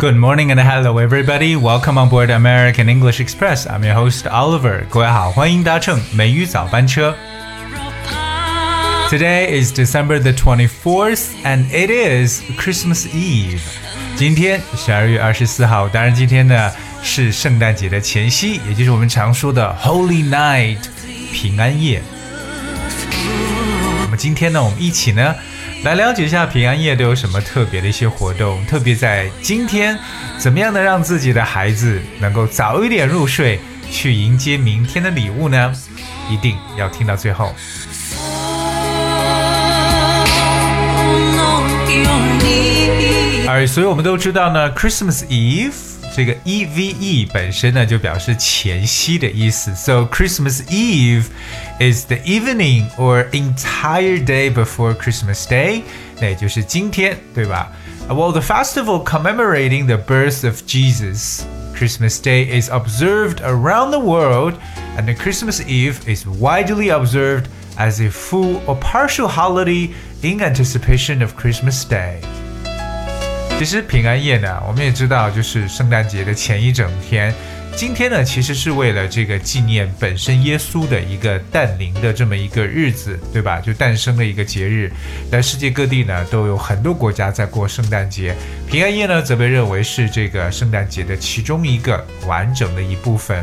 Good morning and hello everybody. Welcome on board American English Express. I'm your host Oliver. 各位好，欢迎搭乘美语早班车。Today is December the 24th and it is Christmas Eve. 今天十二月二十四号，当然今天呢是圣诞节的前夕，也就是我们常说的 Holy Night 平安夜。那么今天呢，我们一起呢。 来了解一下平安夜都有什么特别的一些活动，特别在今天，怎么样的让自己的孩子能够早一点入睡，去迎接明天的礼物呢？一定要听到最后。而所以我们都知道呢，Christmas Eve。这个 E V E 本身呢就表示前夕的意思，so Christmas Eve is the evening or entire day before Christmas Day，那也就是今天，对吧？Well, the festival commemorating the birth of Jesus. Christmas Day is observed around the world, and the Christmas Eve is widely observed as a full or partial holiday in anticipation of Christmas Day. 其实平安夜呢，我们也知道，就是圣诞节的前一整天。今天呢，其实是为了这个纪念本身耶稣的一个诞临的这么一个日子，对吧？就诞生的一个节日。在世界各地呢，都有很多国家在过圣诞节。平安夜呢，则被认为是这个圣诞节的其中一个完整的一部分。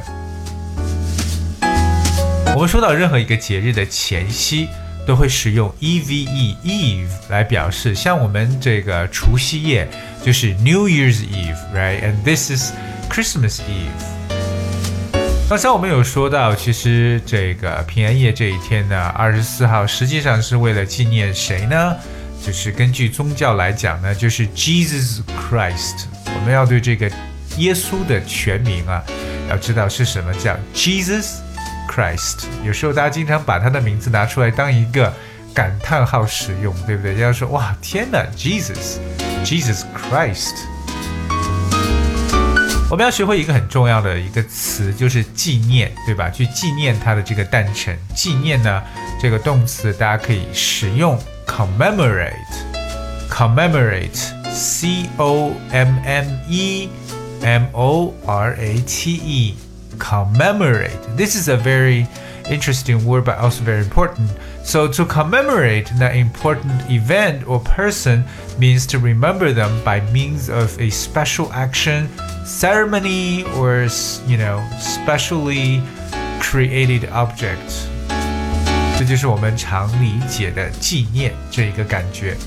我们说到任何一个节日的前夕。都会使用 eve eve 来表示，像我们这个除夕夜就是 New Year's Eve，right？And this is Christmas Eve。刚才我们有说到，其实这个平安夜这一天呢，二十四号实际上是为了纪念谁呢？就是根据宗教来讲呢，就是 Jesus Christ。我们要对这个耶稣的全名啊，要知道是什么叫 Jesus。Christ，有时候大家经常把他的名字拿出来当一个感叹号使用，对不对？就要说哇，天哪，Jesus，Jesus Christ。我们要学会一个很重要的一个词，就是纪念，对吧？去纪念他的这个诞辰。纪念呢，这个动词大家可以使用 commemorate，commemorate，c o m m e m o r a t e。commemorate. This is a very interesting word, but also very important. So, to commemorate an important event or person means to remember them by means of a special action, ceremony, or you know, specially created object. 这就是我们常理解的纪念这一个感觉。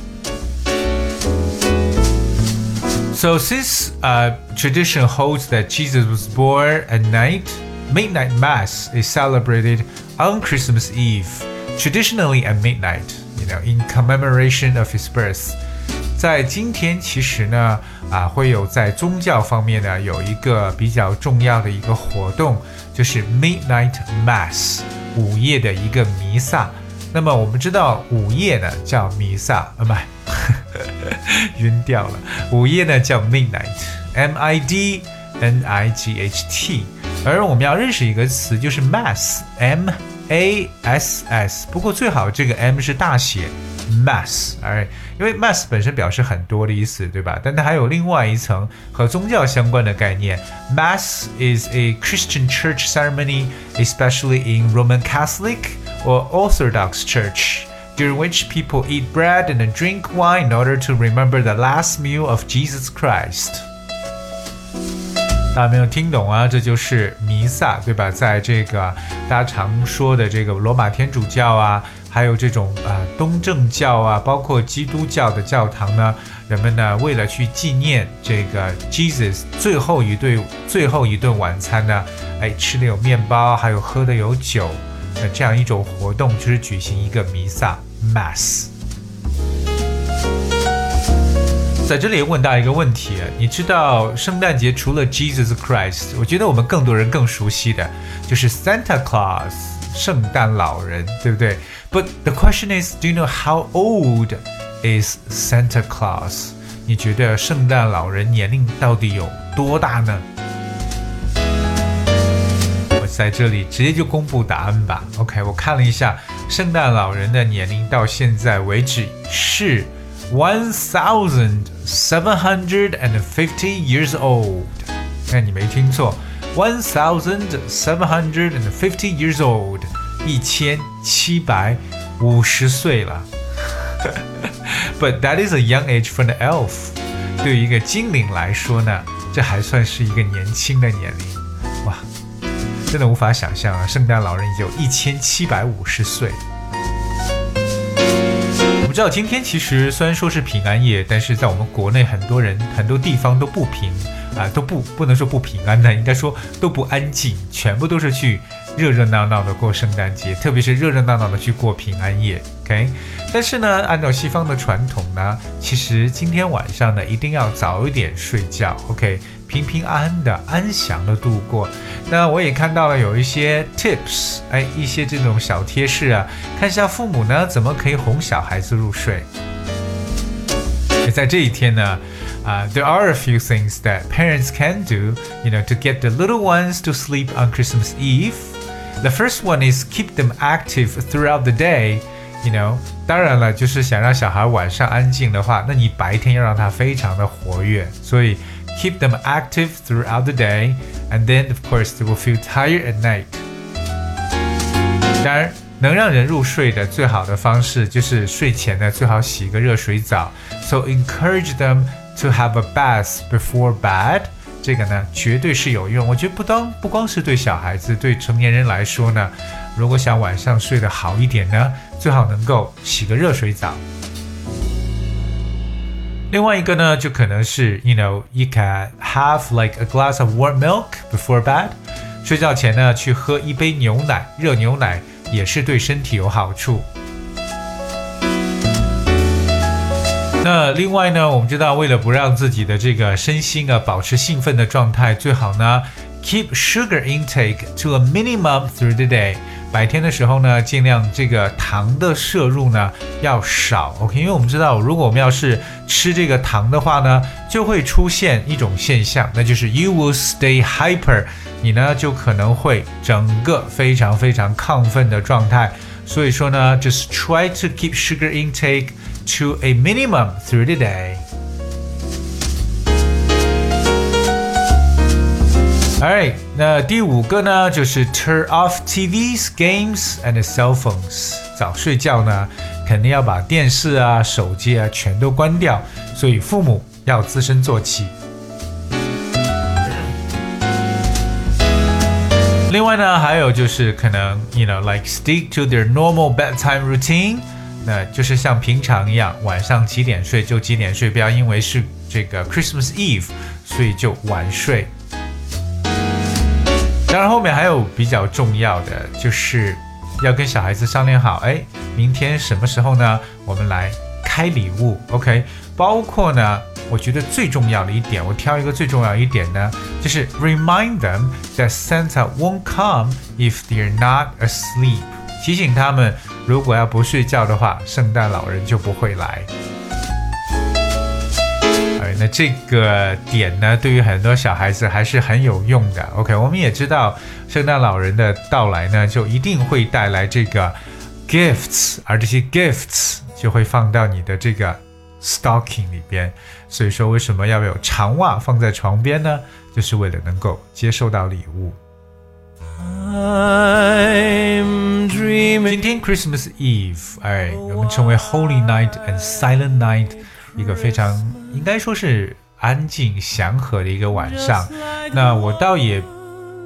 so since uh, tradition holds that Jesus was born at night, midnight mass is celebrated on Christmas Eve, traditionally at midnight, you know, in commemoration of his birth. 在今天，其实呢，啊，会有在宗教方面呢，有一个比较重要的一个活动，就是 Midnight Mass，午夜的一个弥撒。那么我们知道午夜呢叫弥撒，啊，不。 晕掉了。午夜呢叫 midnight，M I D N I G H T。而我们要认识一个词，就是 mass，M A S S。不过最好这个 M 是大写，mass，哎，因为 mass 本身表示很多的意思，对吧？但它还有另外一层和宗教相关的概念。Mass is a Christian church ceremony, especially in Roman Catholic or Orthodox Church During which people eat bread and drink wine in order to remember the last meal of Jesus Christ。大家没有听懂啊？这就是弥撒，对吧？在这个大家常说的这个罗马天主教啊，还有这种啊东正教啊，包括基督教的教堂呢，人们呢为了去纪念这个 Jesus 最后一顿最后一顿晚餐呢，哎，吃的有面包，还有喝的有酒。那这样一种活动就是举行一个弥撒 （mass）。在这里问大家一个问题：你知道圣诞节除了 Jesus Christ，我觉得我们更多人更熟悉的就是 Santa Claus，圣诞老人，对不对？But the question is, do you know how old is Santa Claus？你觉得圣诞老人年龄到底有多大呢？在这里直接就公布答案吧。OK，我看了一下，圣诞老人的年龄到现在为止是 one thousand seven hundred and fifty years old。那你没听错，one thousand seven hundred and fifty years old，一千七百五十岁了。But that is a young age for an elf。对于一个精灵来说呢，这还算是一个年轻的年龄。哇，真的无法想象啊！圣诞老人已经有一千七百五十岁。我们知道今天其实虽然说是平安夜，但是在我们国内很多人很多地方都不平啊，都不不能说不平安的，应该说都不安静，全部都是去。热热闹闹的过圣诞节，特别是热热闹闹的去过平安夜，OK。但是呢，按照西方的传统呢，其实今天晚上呢一定要早一点睡觉，OK，平平安安的、安详的度过。那我也看到了有一些 tips，哎，一些这种小贴士啊，看一下父母呢怎么可以哄小孩子入睡。在这一天呢，啊，there are a few things that parents can do，you know，to get the little ones to sleep on Christmas Eve。The first one is keep them active throughout the day. You know，当然了，就是想让小孩晚上安静的话，那你白天要让他非常的活跃。所以 keep them active throughout the day, and then of course they will feel tired at night. 当然，能让人入睡的最好的方式就是睡前呢最好洗一个热水澡。So encourage them to have a bath before bed. 这个呢，绝对是有用。我觉得不当不光是对小孩子，对成年人来说呢，如果想晚上睡得好一点呢，最好能够洗个热水澡。另外一个呢，就可能是，you know，you can have like a glass of warm milk before bed。睡觉前呢，去喝一杯牛奶，热牛奶也是对身体有好处。那另外呢，我们知道，为了不让自己的这个身心啊保持兴奋的状态，最好呢 keep sugar intake to a minimum through the day。白天的时候呢，尽量这个糖的摄入呢要少。OK，因为我们知道，如果我们要是吃这个糖的话呢，就会出现一种现象，那就是 you will stay hyper，你呢就可能会整个非常非常亢奋的状态。所以说呢，just try to keep sugar intake。to a minimum through the day. Hi 那第五个呢，就是 turn off TVs, games and cell phones。早睡觉呢，肯定要把电视啊、手机啊全都关掉，所以父母要自身做起。另外呢，还有就是可能，you know, like stick to their normal bedtime routine。那就是像平常一样，晚上几点睡就几点睡，不要因为是这个 Christmas Eve，所以就晚睡。当然后面还有比较重要的，就是要跟小孩子商量好，哎，明天什么时候呢？我们来开礼物，OK？包括呢，我觉得最重要的一点，我挑一个最重要一点呢，就是 remind them that Santa won't come if they're not asleep，提醒他们。如果要不睡觉的话，圣诞老人就不会来。这个点呢，对于很多小孩子还是很有用的。OK，我们也知道，圣诞老人的到来呢，就一定会带来这个 gifts，而这些 gifts 就会放到你的这个 stocking 里边。所以说，为什么要有长袜放在床边呢？就是为了能够接受到礼物。I'm dreaming。今天 Christmas Eve，哎，我们称为 Holy Night and Silent Night，一个非常应该说是安静祥和的一个晚上。那我倒也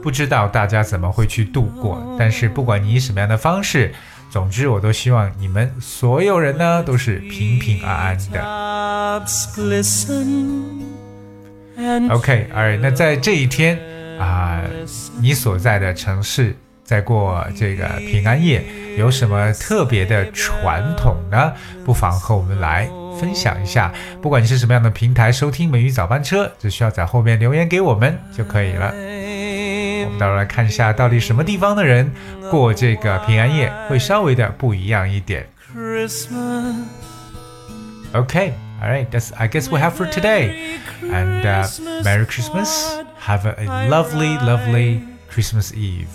不知道大家怎么会去度过，但是不管你以什么样的方式，总之我都希望你们所有人呢都是平平安安的。OK，哎，那在这一天啊，你所在的城市。在过这个平安夜，有什么特别的传统呢？不妨和我们来分享一下。不管你是什么样的平台收听《美语早班车》，只需要在后面留言给我们就可以了。我们到时候来看一下，到底什么地方的人过这个平安夜会稍微的不一样一点。Okay, all right, that's I guess we have for today. And uh, Merry Christmas. Have a, a lovely, lovely Christmas Eve.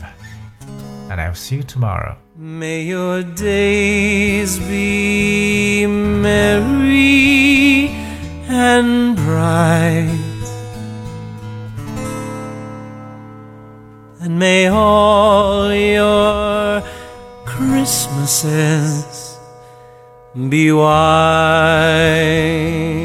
And I'll see you tomorrow. May your days be merry and bright. And may all your Christmases be white.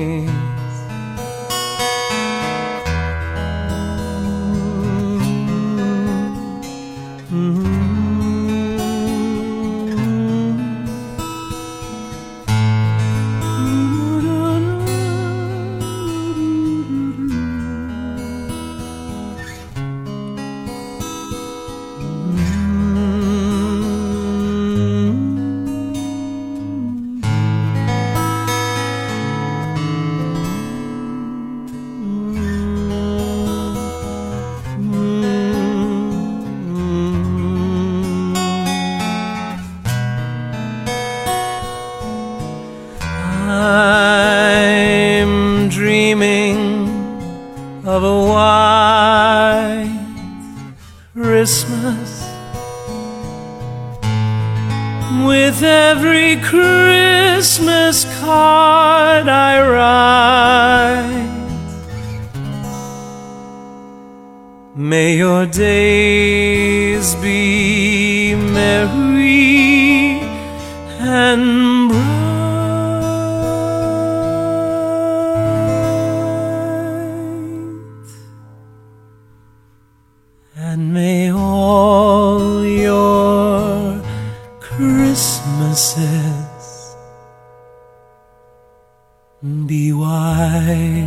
With every Christmas card I write. May your days be merry and bright, and may night.